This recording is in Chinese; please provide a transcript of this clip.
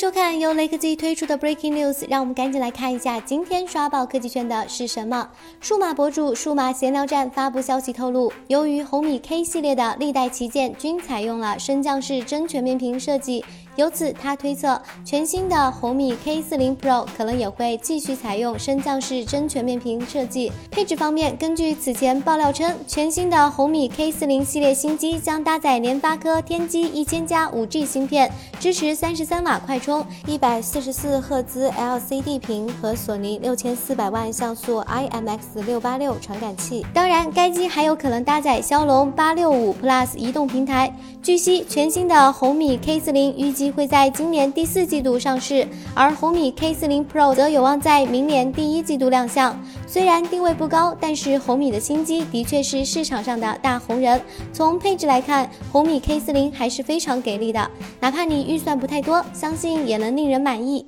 收看由雷科技推出的 Breaking News，让我们赶紧来看一下今天刷爆科技圈的是什么。数码博主数码闲聊站发布消息透露，由于红米 K 系列的历代旗舰均采用了升降式真全面屏设计，由此他推测全新的红米 K40 Pro 可能也会继续采用升降式真全面屏设计。配置方面，根据此前爆料称，全新的红米 K40 系列新机将搭载联发科天玑一千加 5G 芯片，支持三十三瓦快充。一百四十四赫兹 LCD 屏和索尼六千四百万像素 IMX 六八六传感器。当然，该机还有可能搭载骁龙八六五 Plus 移动平台。据悉，全新的红米 K 四零预计会在今年第四季度上市，而红米 K 四零 Pro 则有望在明年第一季度亮相。虽然定位不高，但是红米的新机的确是市场上的大红人。从配置来看，红米 K 四零还是非常给力的，哪怕你预算不太多，相信。也能令人满意。